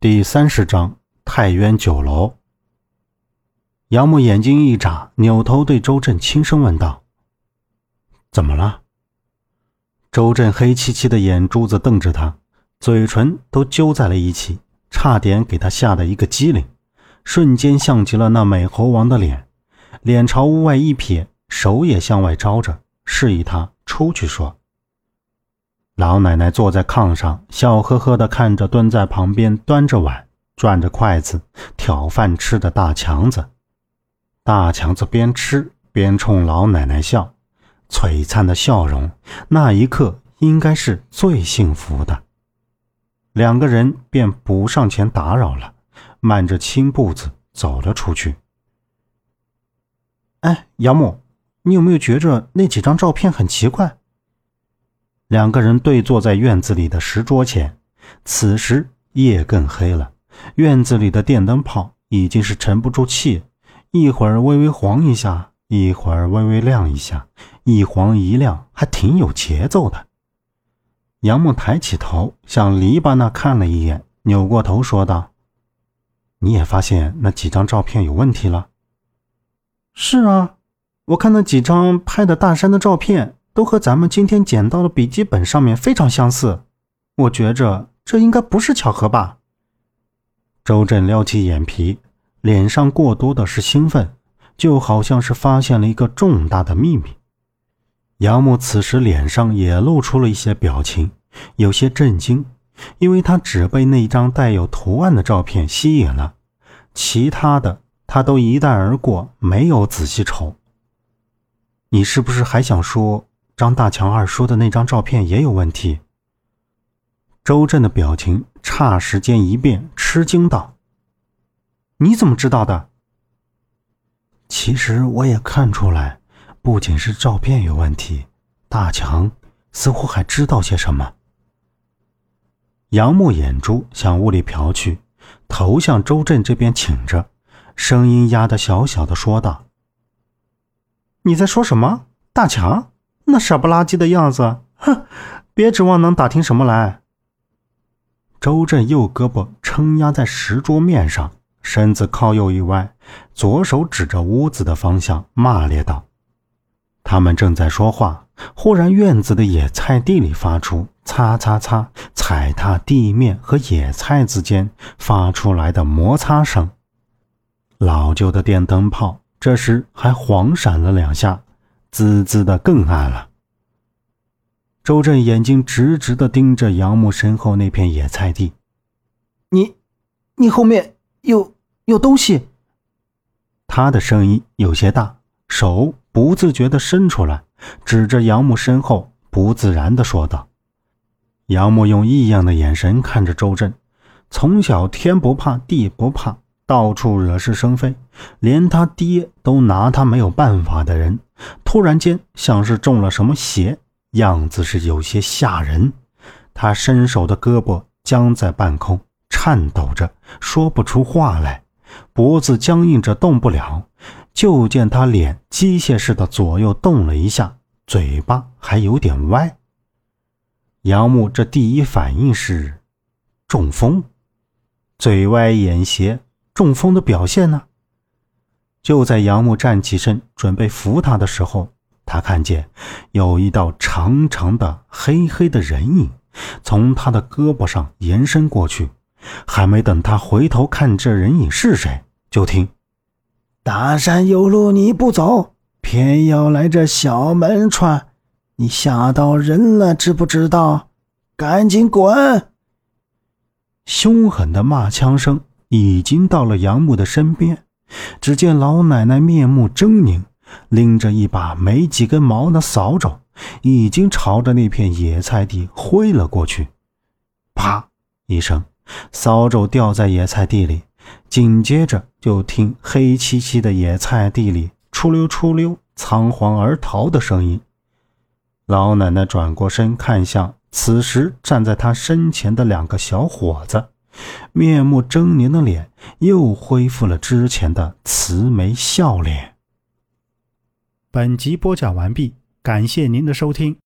第三十章太渊酒楼。杨木眼睛一眨，扭头对周震轻声问道：“怎么了？”周震黑漆漆的眼珠子瞪着他，嘴唇都揪在了一起，差点给他吓得一个机灵，瞬间像极了那美猴王的脸，脸朝屋外一撇，手也向外招着，示意他出去说。老奶奶坐在炕上，笑呵呵地看着蹲在旁边端着碗、转着筷子挑饭吃的大强子。大强子边吃边冲老奶奶笑，璀璨的笑容，那一刻应该是最幸福的。两个人便不上前打扰了，迈着轻步子走了出去。哎，杨木，你有没有觉着那几张照片很奇怪？两个人对坐在院子里的石桌前，此时夜更黑了，院子里的电灯泡已经是沉不住气，一会儿微微黄一下，一会儿微微亮一下，一黄一亮，还挺有节奏的。杨木抬起头向篱笆那看了一眼，扭过头说道：“你也发现那几张照片有问题了？”“是啊，我看那几张拍的大山的照片。”都和咱们今天捡到的笔记本上面非常相似，我觉着这应该不是巧合吧？周震撩起眼皮，脸上过多的是兴奋，就好像是发现了一个重大的秘密。杨木此时脸上也露出了一些表情，有些震惊，因为他只被那张带有图案的照片吸引了，其他的他都一带而过，没有仔细瞅。你是不是还想说？张大强二叔的那张照片也有问题。周震的表情霎时间一变，吃惊道：“你怎么知道的？”其实我也看出来，不仅是照片有问题，大强似乎还知道些什么。杨木眼珠向屋里瞟去，头向周震这边倾着，声音压得小小的说道：“你在说什么？大强？”那傻不拉几的样子，哼！别指望能打听什么来。周震右胳膊撑压在石桌面上，身子靠右一歪，左手指着屋子的方向，骂咧道：“他们正在说话，忽然院子的野菜地里发出擦擦擦踩踏地面和野菜之间发出来的摩擦声。老旧的电灯泡这时还晃闪了两下。”滋滋的更暗了。周震眼睛直直的盯着杨木身后那片野菜地，你，你后面有有东西。他的声音有些大，手不自觉的伸出来，指着杨木身后，不自然的说道。杨木用异样的眼神看着周震，从小天不怕地不怕。到处惹是生非，连他爹都拿他没有办法的人，突然间像是中了什么邪，样子是有些吓人。他伸手的胳膊僵在半空，颤抖着说不出话来，脖子僵硬着动不了。就见他脸机械似的左右动了一下，嘴巴还有点歪。杨木这第一反应是中风，嘴歪眼斜。中风的表现呢？就在杨木站起身准备扶他的时候，他看见有一道长长的黑黑的人影从他的胳膊上延伸过去。还没等他回头看这人影是谁，就听：“大山有路你不走，偏要来这小门串，你吓到人了，知不知道？赶紧滚！”凶狠的骂腔声。已经到了杨木的身边，只见老奶奶面目狰狞，拎着一把没几根毛的扫帚，已经朝着那片野菜地挥了过去。啪一声，扫帚掉在野菜地里，紧接着就听黑漆漆的野菜地里出溜出溜、仓皇而逃的声音。老奶奶转过身看向此时站在她身前的两个小伙子。面目狰狞的脸又恢复了之前的慈眉笑脸。本集播讲完毕，感谢您的收听。